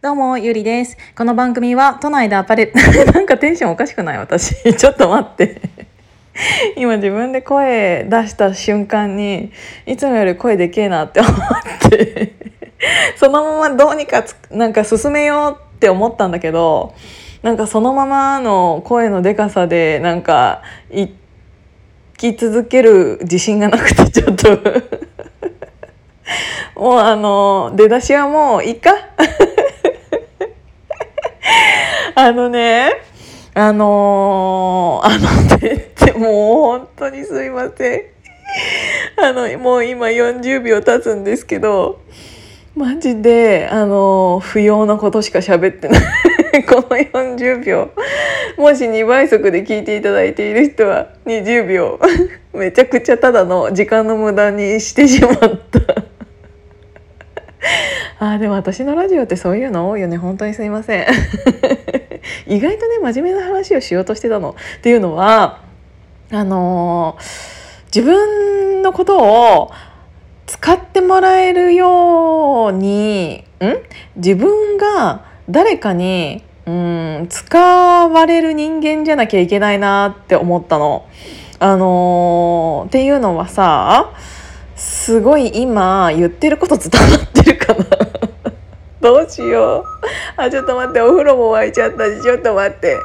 どうも、ゆりです。この番組は都内でアパレル、なんかテンションおかしくない？私。ちょっと待って。今自分で声出した瞬間に、いつもより声でけえなって思って、そのままどうにかつなんか進めようって思ったんだけど、なんかそのままの声のでかさで、なんか、生き続ける自信がなくて、ちょっともうあの、出だしはもういいかあのね、あのーあのねってもう本当にすいません。あの、もう今40秒経つんですけど、マジで、あのー不要なことしか喋ってない。この40秒。もし2倍速で聞いていただいている人は20秒。めちゃくちゃただの時間の無駄にしてしまった。あーでも私のラジオってそういうの多いよね本当にすいません意外とね真面目な話をしようとしてたのっていうのはあのー自分のことを使ってもらえるようにん？自分が誰かにうん使われる人間じゃなきゃいけないなって思ったの。あのーっていうのはさすごい今言ってること伝わってるかなどうしよう。あちょっと待って。お風呂も沸いちゃったしちょっと待って。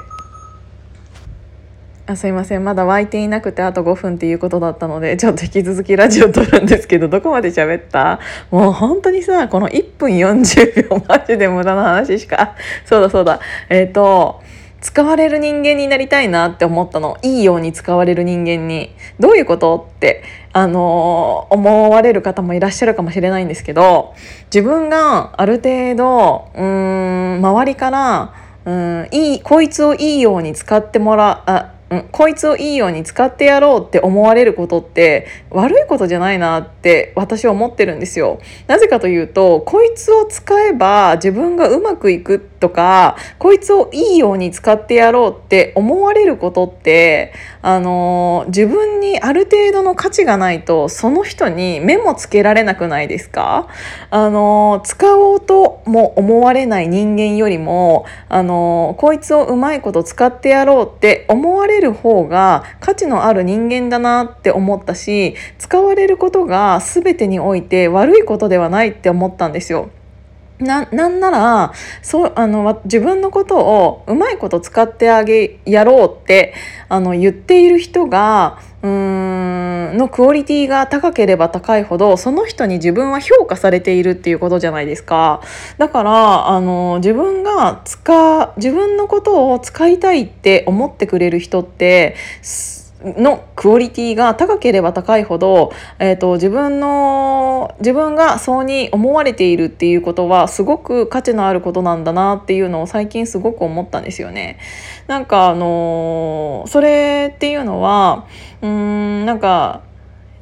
あすいません。まだ沸いていなくてあと5分っていうことだったのでちょっと引き続きラジオ撮るんですけどどこまで喋った？もう本当にさこの1分40秒マジで無駄な話しか。そうだそうだ。えっ、と使われる人間になりたいなって思ったのいいように使われる人間にどういうことってあの思われる方もいらっしゃるかもしれないんですけど自分がある程度うん周りからうんいいこいつをいいように使ってもらあうんこいつをいいように使ってやろうって思われることって悪いことじゃないなって私は思ってるんですよ。なぜかというとこいつを使えば自分がうまくいくとかこいつをいいように使ってやろうって思われることってあの自分にある程度の価値がないとその人に目もつけられなくないですか？あの使おうとも思われない人間よりもあのこいつをうまいこと使ってやろうって思われる方が価値のある人間だなって思ったし使われることが全てにおいて悪いことではないって思ったんですよ。ななんならそうあの自分のことをうまいこと使ってあげやろうってあの言っている人がうーんのクオリティが高ければ高いほどその人に自分は評価されているっていうことじゃないですか。だからあの自分が使自分のことを使いたいって思ってくれる人ってのクオリティが高ければ高いほど、えー、と自分の自分がそうに思われているっていうことはすごく価値のあることなんだなっていうのを最近すごく思ったんですよね。なんかあのーそれっていうのはうんなんか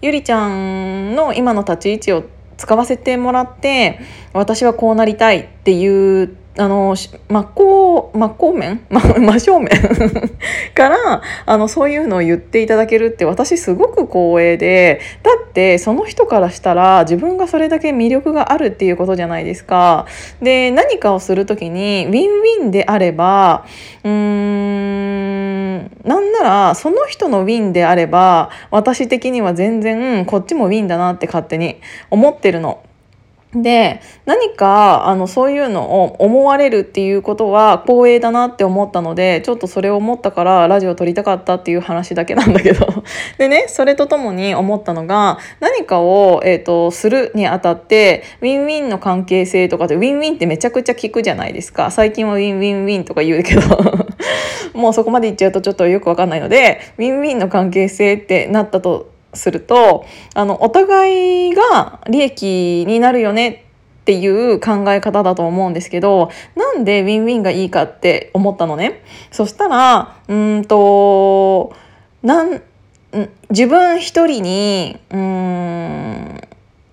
ゆりちゃんの今の立ち位置を使わせてもらって私はこうなりたいっていうあの真っ向真っ向面？真 真正面？からあのそういうのを言っていただけるって私すごく光栄でだってその人からしたら自分がそれだけ魅力があるっていうことじゃないですか。で何かをする時にウィンウィンであればうーんなんならその人のウィンであれば私的には全然こっちもウィンだなって勝手に思ってるの。で何かあのそういうのを思われるっていうことは光栄だなって思ったのでちょっとそれを思ったからラジオ撮りたかったっていう話だけなんだけど。でねそれとともに思ったのが何かを、えー、とするにあたってウィンウィンの関係性とかでウィンウィンってめちゃくちゃ聞くじゃないですか。最近はウィンウィンウィンとか言うけど。もうそこまで言っちゃうとちょっとよくわかんないのでウィンウィンの関係性ってなったとするとあのお互いが利益になるよねっていう考え方だと思うんですけどなんでウィンウィンがいいかって思ったのね？そしたらうーんとなん自分一人にうーん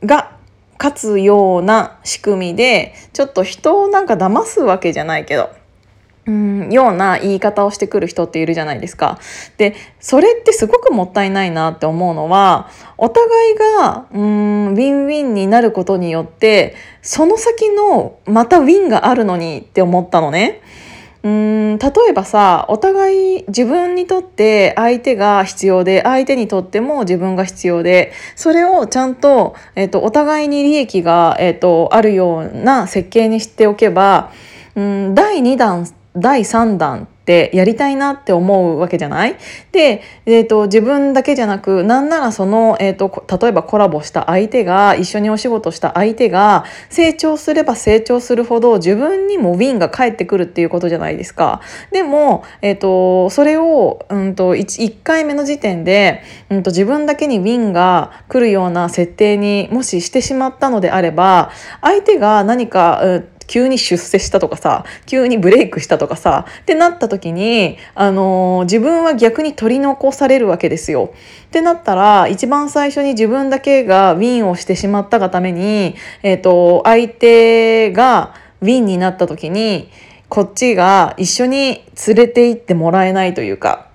が勝つような仕組みでちょっと人をなんか騙すわけじゃないけどうん、ような言い方をしてくる人っているじゃないですか。で、それってすごくもったいないなって思うのは、お互いが、うん、ウィンウィンになることによって、その先のまたウィンがあるのにって思ったのね。うん例えばさお互い自分にとって相手が必要で相手にとっても自分が必要でそれをちゃんと,、えーと、お互いに利益が、えーとあるような設計にしておけばうん第2弾第3弾ってやりたいなって思うわけじゃない？で、えーと、自分だけじゃなくなんならその、えーと、例えばコラボした相手が一緒にお仕事した相手が成長すれば成長するほど自分にもウィンが返ってくるっていうことじゃないですか。でも、えーと、それを、うんと、1, 1回目の時点で、うんと自分だけにウィンが来るような設定にもししてしまったのであれば相手が何か、うん急に出世したとかさ急にブレイクしたとかさってなった時に、あのー、自分は逆に取り残されるわけですよ。ってなったら一番最初に自分だけがウィンをしてしまったがために、えーと、相手がウィンになった時にこっちが一緒に連れて行ってもらえないというか。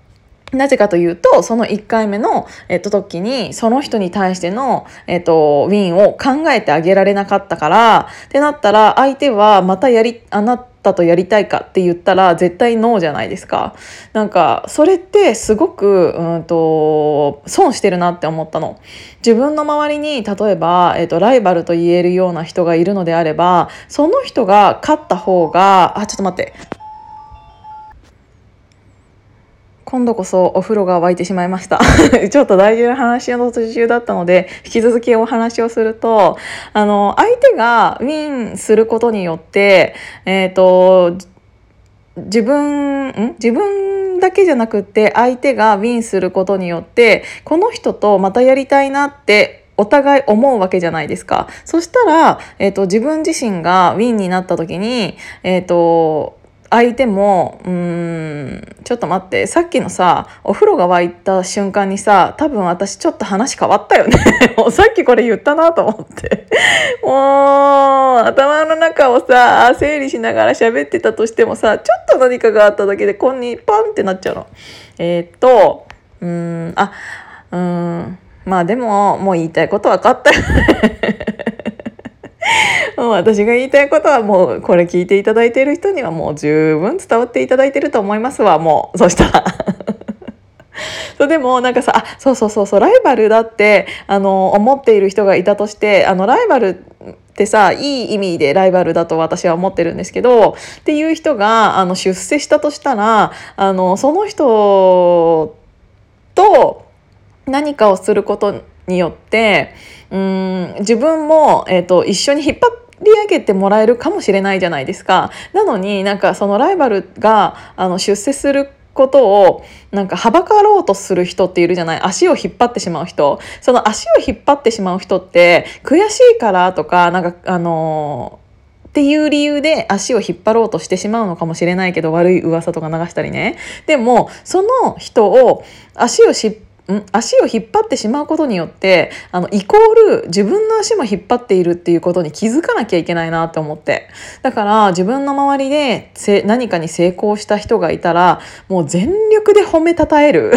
なぜかというと、その1回目の、えっと、時に、その人に対しての、えっと、ウィンを考えてあげられなかったから、ってなったら、相手はまたやり、あなたとやりたいかって言ったら、絶対ノーじゃないですか。なんか、それってすごく、うんと、損してるなって思ったの。自分の周りに、例えば、えっと、ライバルと言えるような人がいるのであれば、その人が勝った方が、あ、ちょっと待って。今度こそお風呂が沸いてしまいました ちょっと大事な話の途中だったので引き続きお話をするとあの相手がウィンすることによってえっ、ー、と自分ん？自分だけじゃなくって相手がウィンすることによってこの人とまたやりたいなってお互い思うわけじゃないですか。そしたら、えっ、ー、と、自分自身がウィンになった時に、えっ、ー、と、相手もうーんちょっと待ってさっきのさお風呂が沸いた瞬間にさ多分私ちょっと話変わったよね。さっきこれ言ったなと思って。もう頭の中をさ整理しながら喋ってたとしてもさちょっと何かがあっただけでこんにパンってなっちゃうの。えー、っとうーんあうんまあでももう言いたいこと分かったよね。私が言いたいことはもうこれ聞いていただいている人にはもう十分伝わっていただいてると思いますわもう そしたら。そうでもなんかさあそうそうそうそうライバルだってあの思っている人がいたとしてあのライバルってさいい意味でライバルだと私は思ってるんですけどっていう人があの出世したとしたらあのその人と何かをすることによってうん自分も、えーと、一緒に引っ張り上げてもらえるかもしれないじゃないですか。なのになんかそのライバルがあの出世することをなんかはばかろうとする人っているじゃない？足を引っ張ってしまう人。その足を引っ張ってしまう人って悔しいからとかなんかあのっていう理由で足を引っ張ろうとしてしまうのかもしれないけど悪い噂とか流したりね。でもその人を足をしっん足を引っ張ってしまうことによってあのイコール自分の足も引っ張っているっていうことに気づかなきゃいけないなって思って。だから自分の周りで何かに成功した人がいたらもう全力で褒めたたえる。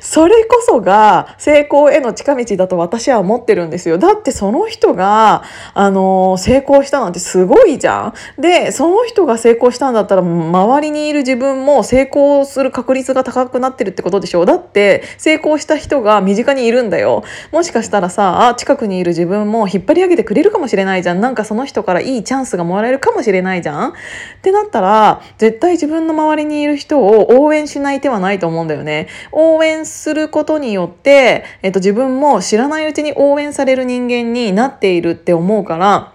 それこそが成功への近道だと私は思ってるんですよ。だってその人が、あの、成功したなんてすごいじゃん。で、その人が成功したんだったら、周りにいる自分も成功する確率が高くなってるってことでしょ。だって、成功した人が身近にいるんだよ。もしかしたらさ、あ、近くにいる自分も引っ張り上げてくれるかもしれないじゃん。なんかその人からいいチャンスがもらえるかもしれないじゃん。ってなったら、絶対自分の周りにいる人を応援しない手はないと思うんだよね。応援することによって、えっと、自分も知らないうちに応援される人間になっているって思うから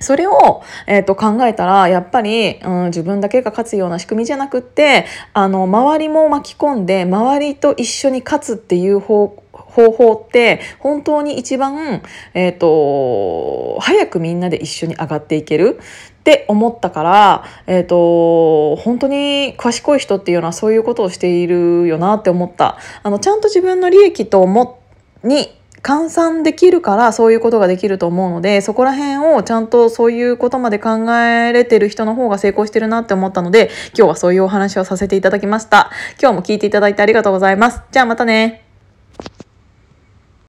それを、えー、と考えたらやっぱり、うん、自分だけが勝つような仕組みじゃなくってあの周りも巻き込んで周りと一緒に勝つっていう方方法って本当に一番、えーと、早くみんなで一緒に上がっていける。って思ったから、えーと、本当に賢い人っていうのはそういうことをしているよなって思った。あのちゃんと自分の利益と思に換算できるからそういうことができると思うのでそこら辺をちゃんとそういうことまで考えれてる人の方が成功してるなって思ったので今日はそういうお話をさせていただきました。今日も聞いていただいてありがとうございます。じゃあまたね。